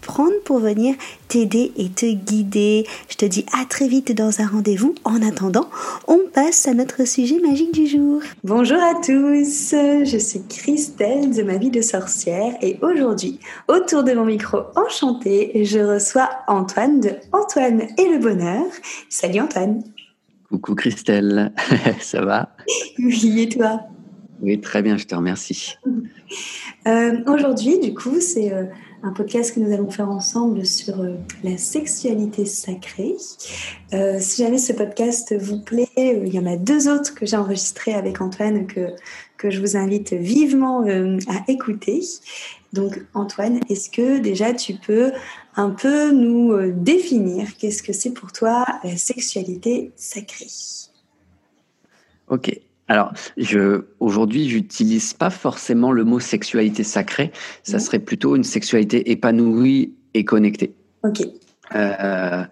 prendre pour venir t'aider et te guider. Je te dis à très vite dans un rendez-vous. En attendant, on passe à notre sujet magique du jour. Bonjour à tous, je suis Christelle de ma vie de sorcière et aujourd'hui, autour de mon micro enchanté, je reçois Antoine de Antoine et le bonheur. Salut Antoine. Coucou Christelle, ça va? Oui, et toi? Oui, très bien, je te remercie. Euh, aujourd'hui, du coup, c'est... Euh, un podcast que nous allons faire ensemble sur euh, la sexualité sacrée. Euh, si jamais ce podcast vous plaît, euh, il y en a deux autres que j'ai enregistrés avec Antoine que, que je vous invite vivement à écouter. Donc Antoine, est-ce que déjà tu peux un peu nous définir qu'est-ce que c'est pour toi la sexualité sacrée? Ok, alors, je, aujourd'hui, j'utilise pas forcément le mot sexualité sacrée. Ça serait plutôt une sexualité épanouie et connectée. Ok. Euh,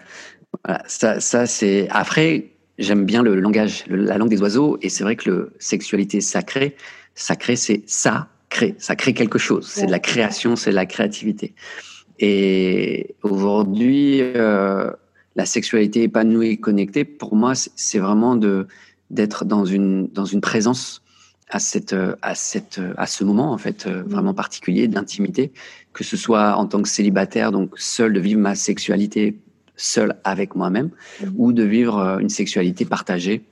voilà, ça, ça c'est. Après, j'aime bien le langage, la langue des oiseaux, et c'est vrai que le sexualité sacrée, sacré, c'est ça crée, ça crée quelque chose. C'est de la création, c'est de la créativité. Et aujourd'hui, euh, la sexualité épanouie et connectée, pour moi, c'est vraiment de d'être dans une, dans une présence à, cette, à, cette, à ce moment, en fait, euh, vraiment particulier d'intimité, que ce soit en tant que célibataire, donc seul, de vivre ma sexualité seul avec moi-même, ou de vivre euh, une sexualité partagée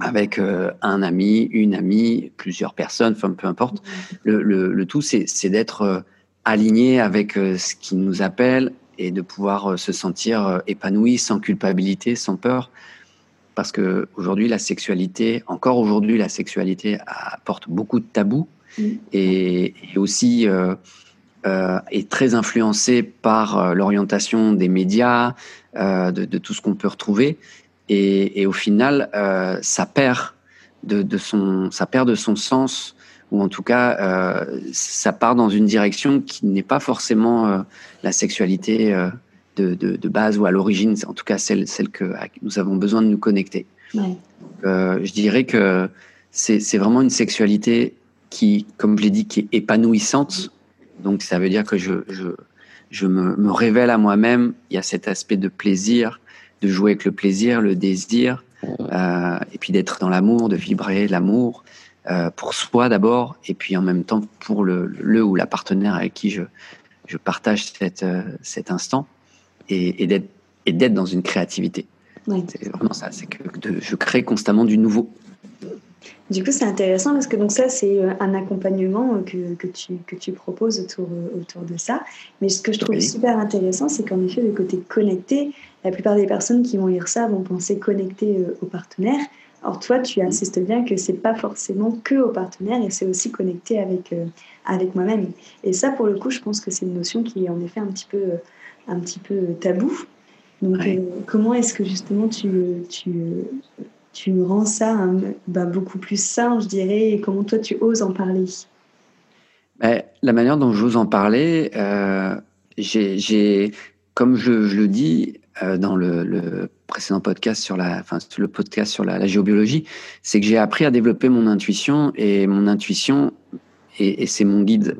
avec euh, un ami, une amie, plusieurs personnes, enfin peu importe. Le, le, le tout, c'est d'être aligné avec ce qui nous appelle et de pouvoir se sentir épanoui, sans culpabilité, sans peur, parce que aujourd'hui la sexualité, encore aujourd'hui la sexualité apporte beaucoup de tabous mm. et, aussi euh, euh, est très influencée par euh, l'orientation des médias, de, tout ce qu'on peut retrouver et, au final ça perd de, son ça perd de son sens ou en tout cas ça part dans une direction qui n'est pas forcément la sexualité de, base ou à l'origine, en tout cas celle, celle que nous avons besoin de nous connecter. Euh, je dirais que c'est vraiment une sexualité qui, comme je l'ai dit, qui est épanouissante. Donc ça veut dire que je, je, je me, me, révèle à moi-même. Il y a cet aspect de plaisir, de jouer avec le plaisir, le désir, euh, et puis d'être dans l'amour, de vibrer l'amour. Euh, pour soi d'abord, et puis en même temps pour le, le ou la partenaire avec qui je, je partage cette, cet instant et, et d'être dans une créativité. C'est vraiment ça, c'est que je crée constamment du nouveau. Du coup, c'est intéressant parce que donc ça, c'est euh, un accompagnement euh, que, que, tu, que tu proposes autour, euh, autour de ça. Mais ce que je trouve super intéressant, c'est qu'en effet, le côté connecté, la plupart des personnes qui vont lire ça vont penser connecté au partenaire. Or, toi, tu insistes bien que c'est pas forcément que au partenaire et c'est aussi connecté avec, avec moi-même. Et ça, pour le coup, je pense que c'est une notion qui est en effet un petit peu un petit peu tabou. Donc, euh, comment est-ce que justement tu, tu, tu rends ça bah, beaucoup plus sain, je dirais, et comment toi tu oses en parler? Bah, La manière dont j'ose en parler, euh, j'ai, comme je, le dis euh, dans le, précédent podcast sur la, enfin, le podcast sur la, géobiologie, c'est que j'ai appris à développer mon intuition et mon intuition, et, et c'est mon guide.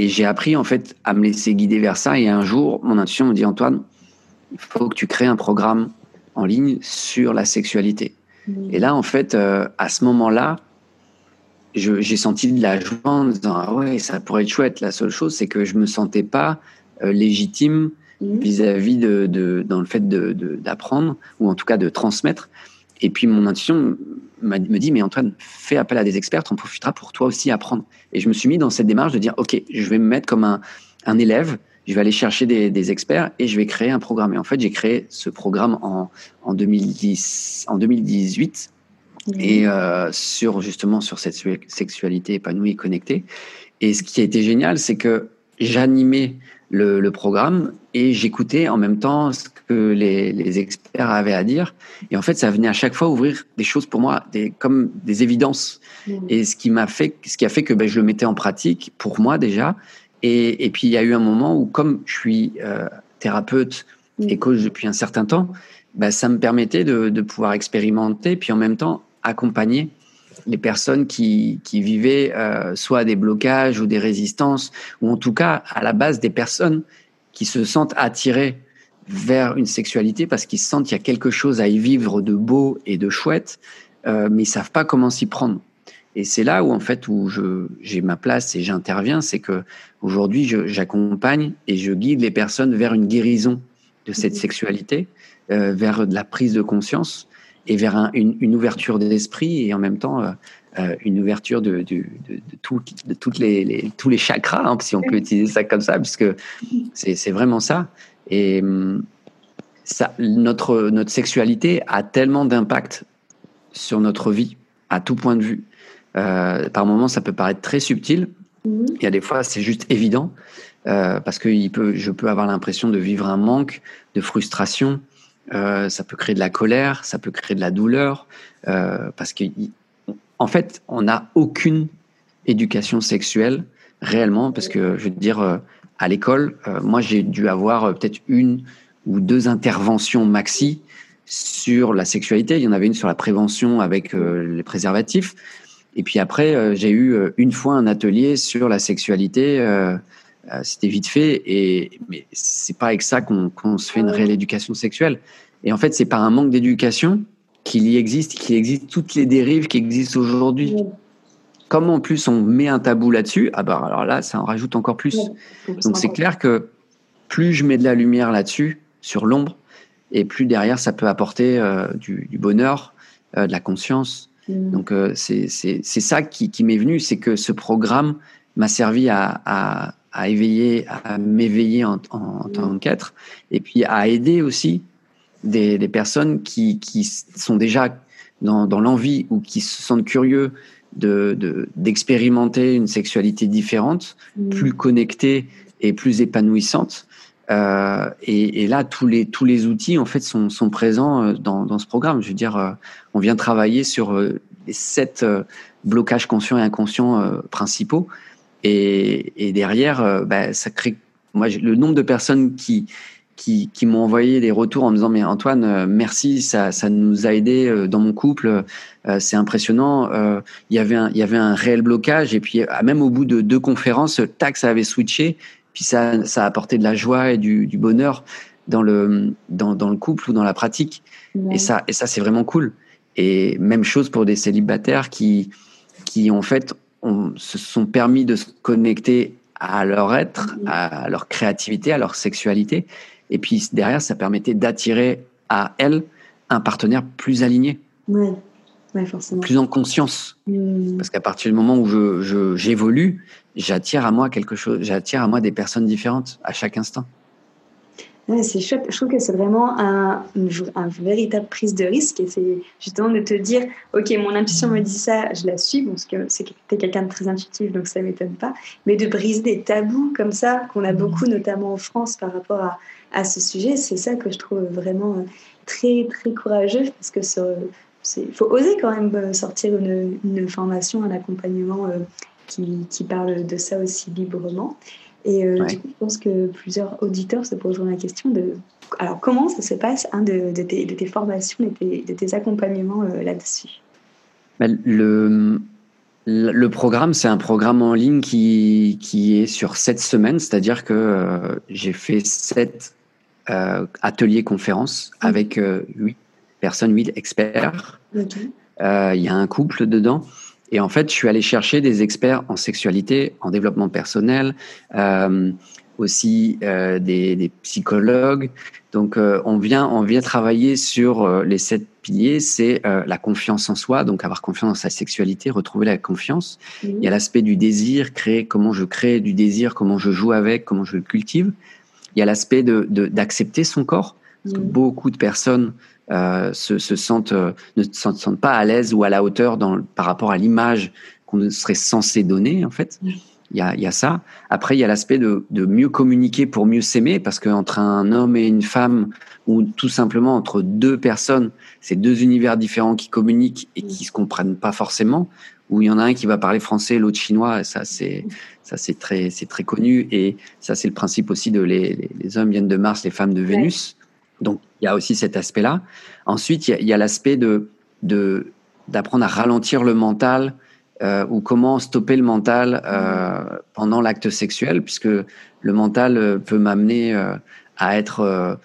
Et j'ai appris en fait à me laisser guider vers ça. Et un jour, mon intuition me dit Antoine, il faut que tu crées un programme en ligne sur la sexualité. Et là, en fait, euh, à ce moment-là, j'ai senti de la joie en disant ah ouais, ça pourrait être chouette. La seule chose, c'est que je me sentais pas euh, légitime vis-à-vis de, de, dans le fait d'apprendre ou en tout cas de transmettre. et puis mon intuition me dit, mais Antoine, fais appel à des experts, on profitera pour toi aussi apprendre. Et je me suis mis dans cette démarche de dire, OK, je vais me mettre comme un, un élève, je vais aller chercher des, des, experts et je vais créer un programme. Et en fait, j'ai créé ce programme en, en, 2010, en 2018 et euh, sur justement sur cette sexualité épanouie et connectée. Et ce qui a été génial, c'est que j'animais le, le, programme et j'écoutais en même temps ce que les, les, experts avaient à dire. Et en fait, ça venait à chaque fois ouvrir des choses pour moi, des, comme des évidences. Mmh. Et ce qui m'a fait, ce qui a fait que ben, je le mettais en pratique pour moi déjà. Et, et puis il y a eu un moment où, comme je suis euh, thérapeute mmh. et coach depuis un certain temps, ben, ça me permettait de, de pouvoir expérimenter, puis en même temps accompagner les personnes qui, qui vivaient euh, soit des blocages ou des résistances, ou en tout cas à la base des personnes qui se sentent attirées vers une sexualité parce qu'ils sentent qu'il y a quelque chose à y vivre de beau et de chouette, euh, mais ils savent pas comment s'y prendre. Et c'est là où en fait où j'ai ma place et j'interviens, c'est que aujourd'hui j'accompagne et je guide les personnes vers une guérison de cette mmh. sexualité, euh, vers de la prise de conscience et vers une, une, ouverture d'esprit et en même temps euh, euh une ouverture de, de, de, de, tout, de toutes les, les, tous les chakras, hein, si on peut utiliser ça comme ça, puisque c'est vraiment ça. Et hum, ça, notre, notre sexualité a tellement d'impact sur notre vie, à tout point de vue. Euh, par moments, ça peut paraître très subtil. Mhm. Il y a des fois, c'est juste évident, euh, parce que il peut, je peux avoir l'impression de vivre un manque, de frustration, euh, ça peut créer de la colère, ça peut créer de la douleur, euh, parce que en fait, on n'a aucune éducation sexuelle réellement, parce que je veux dire, euh, à l'école, moi j'ai dû avoir peut-être une ou deux interventions maxi sur la sexualité. Il y en avait une sur la prévention avec les préservatifs, et puis après j'ai eu une fois un atelier sur la sexualité. C'était vite fait, et mais c'est pas avec ça qu'on se fait une réelle éducation sexuelle. Et en fait, c'est par un manque d'éducation qu'il y existe, qu'il existe toutes les dérives qui existent aujourd'hui. Comme en plus on met un tabou là-dessus, ah bah alors là, ça en rajoute encore plus. Donc c'est clair que plus je mets de la lumière là-dessus, sur l'ombre, et plus derrière ça peut apporter euh, du, du, bonheur, euh, de la conscience. Mm. Donc euh, c'est ça qui, qui m'est venu, c'est que ce programme m'a servi à, à, à, éveiller, à m'éveiller en, en, en tant qu'être, et puis à aider aussi des, des personnes qui, qui, sont déjà dans, dans l'envie ou qui se sentent curieux de d'expérimenter une sexualité différente, mmh. plus connectée et plus épanouissante. Euh, et, et, là, tous les tous les outils en fait sont, sont présents euh, dans, dans ce programme. Je veux dire, euh, on vient travailler sur les sept blocages conscients et inconscients principaux. Et, et derrière, bah, ça crée. Moi, le nombre de personnes qui qui, qui m'ont envoyé des retours en me disant mais Antoine euh, merci ça, ça nous a aidé euh, dans mon couple euh, c'est impressionnant il y avait un il y avait un réel blocage et puis même au bout de deux conférences tac ça avait switché puis ça ça a apporté de la joie et du, du bonheur dans le dans, dans le couple ou dans la pratique ouais. et ça et ça c'est vraiment cool et même chose pour des célibataires qui qui en fait on, se sont permis de se connecter à leur être, à leur créativité, à leur sexualité, et puis derrière, ça permettait d'attirer à elle un partenaire plus aligné. Ouais. Ouais, forcément. Plus en conscience. Mmh. Parce qu'à partir du moment où je, j'évolue, j'attire à moi quelque chose, j'attire à moi des personnes différentes à chaque instant. C'est chouette. Je trouve que c'est vraiment un, un, véritable prise de risque et c'est justement de te dire Ok, mon intuition me dit ça, je la suis, parce que c'est tu es quelqu'un de très intuitif, donc ça ne m'étonne pas. Mais de briser des tabous comme ça, qu'on a beaucoup, notamment en France, par rapport à, à ce sujet. C'est ça que je trouve vraiment euh, très, très courageux parce que il faut oser quand même euh, sortir une, une formation, un accompagnement euh, qui, qui, parle de ça aussi librement. Et euh, ouais. du coup, je pense que plusieurs auditeurs se poseront la question de alors comment ça se passe hein, de, de, tes, de, tes, formations, de tes, de tes accompagnements euh, là-dessus? Ben, le, le programme, c'est un programme en ligne qui, qui est sur sept semaines, c'est-à-dire que euh, j'ai fait sept euh, atelier conférence mmh. avec huit personnes, huit experts. Okay. Il y a un couple dedans. Et en fait, je suis allé chercher des experts en sexualité, en développement personnel, euh, aussi des, des, psychologues. Donc, on vient, on vient travailler sur les sept piliers. C'est la confiance en soi, donc avoir confiance dans sa sexualité, retrouver la confiance. Il y a l'aspect du désir, créer comment je crée du désir, comment je joue avec, comment je le cultive. Il y a l'aspect de d'accepter son corps. Parce que beaucoup de personnes euh, se, se, sentent, euh, ne se sentent pas à l'aise ou à la hauteur dans, par rapport à l'image qu'on serait censé donner, en fait. Il y, a, il y a ça. Après, il y a l'aspect de, de, mieux communiquer pour mieux s'aimer, parce qu'entre un homme et une femme, ou tout simplement entre deux personnes, c'est deux univers différents qui communiquent et qui se comprennent pas forcément, où il y en a un qui va parler français, l'autre chinois, et ça c'est ça c'est très c'est très connu, et ça c'est le principe aussi de les, les, hommes viennent de Mars, les femmes de Vénus. Donc il y a aussi cet aspect-là. Ensuite, il y a, l'aspect de d'apprendre à ralentir le mental euh, ou comment stopper le mental euh, pendant l'acte sexuel, puisque le mental euh, peut m'amener à être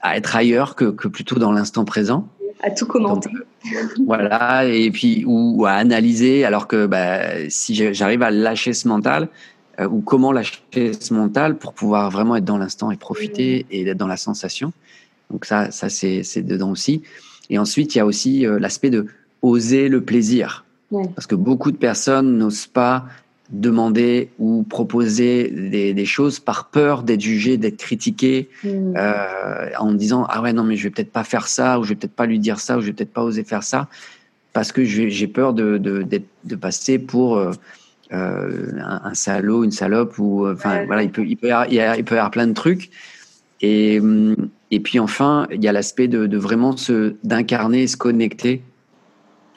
à être ailleurs que, plutôt dans l'instant présent. À tout commenter. voilà, et puis ou, à analyser, alors que bah, si j'arrive à lâcher ce mental, ou comment lâcher ce mental pour pouvoir vraiment être dans l'instant et profiter et être dans la sensation. Donc ça, ça c'est dedans aussi. Et ensuite, il y a aussi euh, l'aspect de oser le plaisir. Parce que beaucoup de personnes n'osent pas demander ou proposer des, des choses par peur d'être jugé, d'être critiqué, mm. euh, en disant ah ouais non mais je vais peut-être pas faire ça ou je vais peut-être pas lui dire ça ou je vais peut-être pas oser faire ça parce que j'ai peur de, de, de, passer pour euh, euh, un, un, salaud, une salope ou enfin voilà il peut il peut y avoir, il peut y avoir plein de trucs et hum, et puis enfin, il y a l'aspect de, de, vraiment se d'incarner, se connecter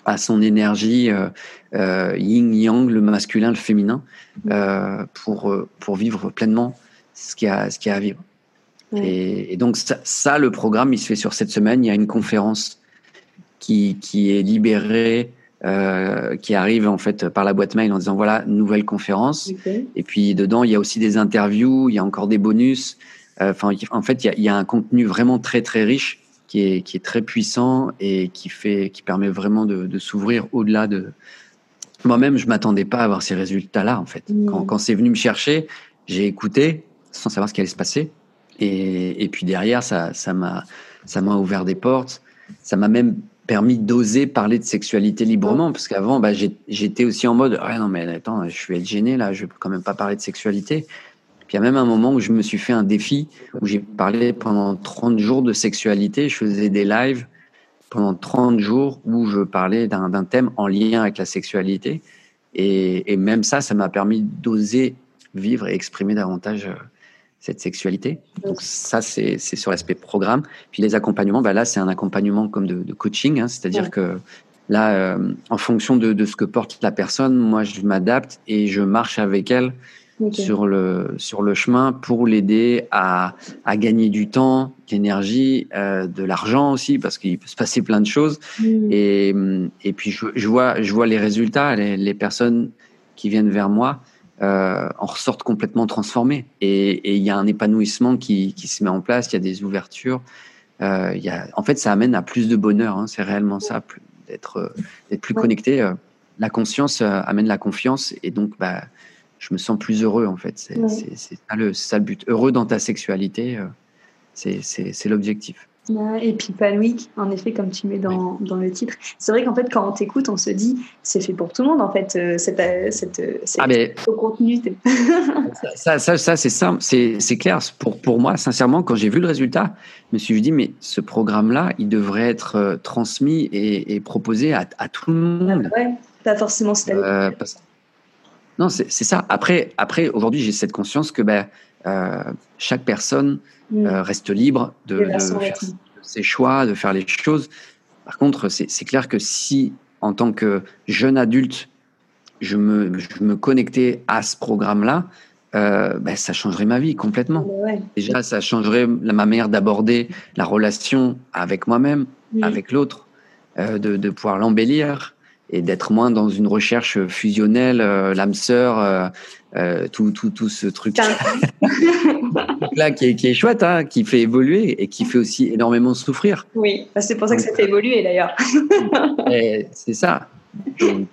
à son énergie euh, euh, yin yang, le masculin, le féminin, euh, pour pour vivre pleinement ce qu'il y a ce qu'il y a à vivre. Et, et, donc ça, ça, le programme, il se fait sur cette semaine. Il y a une conférence qui qui est libérée. Euh, qui arrive en fait par la boîte mail en disant voilà nouvelle conférence et puis dedans il y a aussi des interviews il y a encore des bonus euh, en fait, il y, a un contenu vraiment très très riche qui est, qui est très puissant et qui fait, qui permet vraiment de, s'ouvrir au-delà de. Moi-même, je m'attendais pas à avoir ces résultats-là. En fait, mmh. quand, quand c'est venu me chercher, j'ai écouté sans savoir ce qui allait se passer. Et, et puis derrière, ça, ça m'a, ça m'a ouvert des portes. Ça m'a même permis d'oser parler de sexualité librement, parce qu'avant, bah, j'étais aussi en mode, ah non mais attends, je être gêné là, je vais quand même pas parler de sexualité. Puis il y a même un moment où je me suis fait un défi, où j'ai parlé pendant 30 jours de sexualité. Je faisais des lives pendant 30 jours où je parlais d'un thème en lien avec la sexualité. Et, et même ça, ça m'a permis d'oser vivre et exprimer davantage euh, cette sexualité. Donc ça, c'est sur l'aspect programme. Puis les accompagnements, bah là, c'est un accompagnement comme de, de coaching, hein, c'est-à-dire que là, euh, en fonction de, de, ce que porte la personne, moi, je m'adapte et je marche avec elle sur, le, sur le chemin pour l'aider à, à gagner du temps, de l'énergie, euh, de l'argent aussi, parce qu'il peut se passer plein de choses. Et, et puis, je, je, vois, je vois les résultats, les, les personnes qui viennent vers moi euh, en ressortent complètement transformées. Et il y a un épanouissement qui, qui se met en place, il y a des ouvertures. Euh, y a, en fait, ça amène à plus de bonheur, hein, c'est réellement ça, d'être plus connecté. Euh, la conscience euh, amène la confiance et donc bah, je me sens plus heureux en fait. C'est ça, le, ça le but. Heureux dans ta sexualité, euh, c'est l'objectif. Et puis épanoui, en effet, comme tu mets dans, dans le titre. C'est vrai qu'en fait, quand on t'écoute, on se dit, c'est fait pour tout le monde, en fait, euh, cette, euh, cette, ah mais, contenu. ça, ça, ça c'est simple, c'est clair. Pour, pour moi, sincèrement, quand j'ai vu le résultat, je me suis dit, mais ce programme-là, il devrait être transmis et, et proposé à, à, tout le monde. ouais, pas forcément. Euh, non, c'est ça. Après, après aujourd'hui, j'ai cette conscience que ben, euh, chaque personne mm. euh, reste libre de, de faire ses choix, de faire les choses. Par contre, c'est clair que si, en tant que jeune adulte, je me, je me connectais à ce programme-là, euh, ben, ça changerait ma vie complètement. Déjà, ça changerait la, ma manière d'aborder la relation avec moi-même, avec l'autre, euh, de, de pouvoir l'embellir, et d'être moins dans une recherche fusionnelle, euh, l'âme sœur, euh, euh, tout, tout, tout ce truc là qui est, qui est chouette, hein, qui fait évoluer et qui fait aussi énormément souffrir. Oui, c'est pour ça que ça fait évoluer d'ailleurs. c'est ça. Donc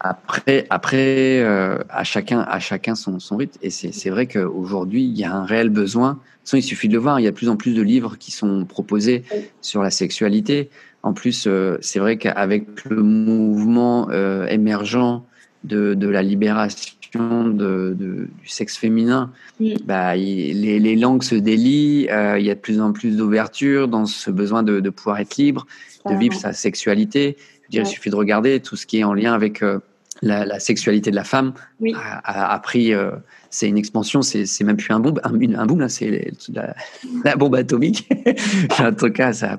Après, après euh, à chacun, à chacun son, son rythme. Et c'est vrai qu'aujourd'hui, il y a un réel besoin. il suffit de le voir. Il y a de plus en plus de livres qui sont proposés sur la sexualité. En plus, euh, c'est vrai qu'avec le mouvement euh, émergent de, de, la libération de, de, du sexe féminin, bah, les, les, langues se délient. il y a de plus en plus d'ouverture dans ce besoin de, de pouvoir être libre, de vivre sa sexualité. Je Il suffit de regarder tout ce qui est en lien avec euh, la, sexualité de la femme a, pris. Euh, c'est une expansion, c'est même plus un boom, un, un boom là, c'est la, bombe atomique. en tout cas, ça.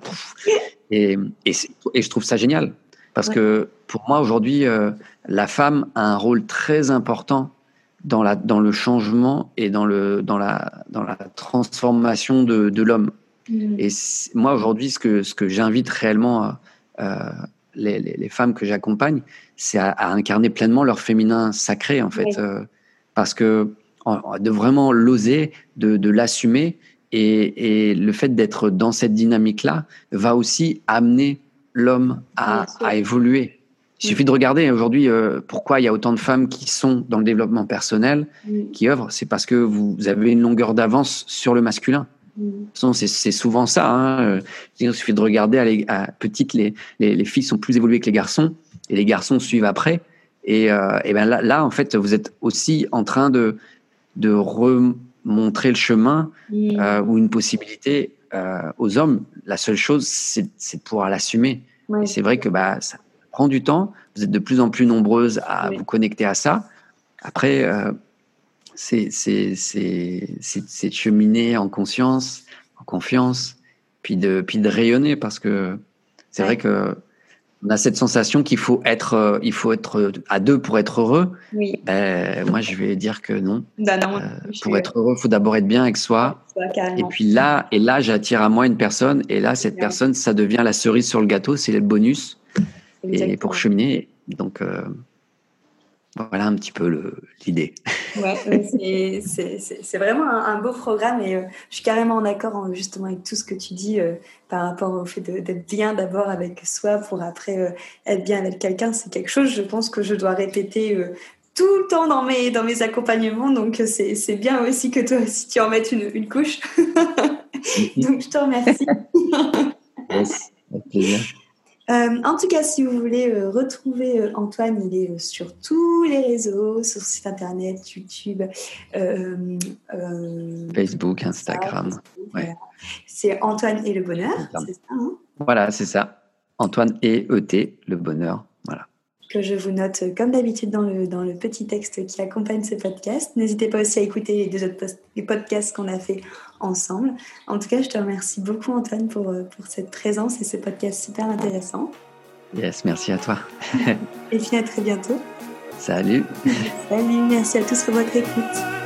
Et, et, et, je trouve ça génial parce que pour moi aujourd'hui, euh, la femme a un rôle très important dans, la, dans le changement et dans, le, dans, la, dans la transformation de, de l'homme. Mm. Et moi aujourd'hui, ce que, ce que j'invite réellement euh, les, femmes que j'accompagne, c'est à, incarner pleinement leur féminin sacré, en fait. Euh, parce que de vraiment l'oser, de, l'assumer, et, le fait d'être dans cette dynamique-là va aussi amener l'homme à, évoluer. Il suffit de regarder aujourd'hui euh, pourquoi il y a autant de femmes qui sont dans le développement personnel, qui œuvrent. C'est parce que vous avez une longueur d'avance sur le masculin. C'est souvent ça. Hein. Il suffit de regarder à, petite, les, les, filles sont plus évoluées que les garçons et les garçons suivent après. Et, euh, et ben là, là, en fait, vous êtes aussi en train de, de remontrer le chemin euh, ou une possibilité euh, aux hommes. La seule chose, c'est de pouvoir l'assumer. Et c'est vrai que bah, ça prend du temps. Vous êtes de plus en plus nombreuses à vous connecter à ça. Après, c'est de cheminer en conscience, en confiance, puis de, puis de rayonner parce que c'est vrai que on a cette sensation qu'il faut être, euh, il faut être à deux pour être heureux. Oui. Ben, moi, je vais dire que non. Ben non euh, pour être heureux, il faut d'abord être bien avec soi. et puis là, et là, j'attire à moi une personne, et là, cette personne, ça devient la cerise sur le gâteau, c'est le bonus. Et pour cheminer, donc. Euh, voilà un petit peu l'idée. Ouais, c'est vraiment un, beau programme et euh, je suis carrément en accord justement avec tout ce que tu dis euh, par rapport au fait d'être bien d'abord avec soi pour après être bien avec quelqu'un. C'est quelque chose, je pense, que je dois répéter tout le temps dans mes, dans mes accompagnements. Donc c'est bien aussi que toi aussi tu en mettes une, une couche. donc je te remercie. yes, avec plaisir. Euh, en tout cas, si vous voulez euh, retrouver euh, Antoine, il est sur tous les réseaux, sur site internet, YouTube, Facebook, Instagram. C'est Antoine et le bonheur, c'est ça hein? Voilà, c'est ça. Antoine et ET, le bonheur. Voilà que je vous note comme d'habitude dans le, dans le petit texte qui accompagne ce podcast. N'hésitez pas aussi à écouter les deux autres les podcasts qu'on a fait ensemble. En tout cas, je te remercie beaucoup Antoine pour, pour cette présence et ce podcast super intéressant. Yes, merci à toi. et puis à très bientôt. Salut. Salut, merci à tous pour votre écoute.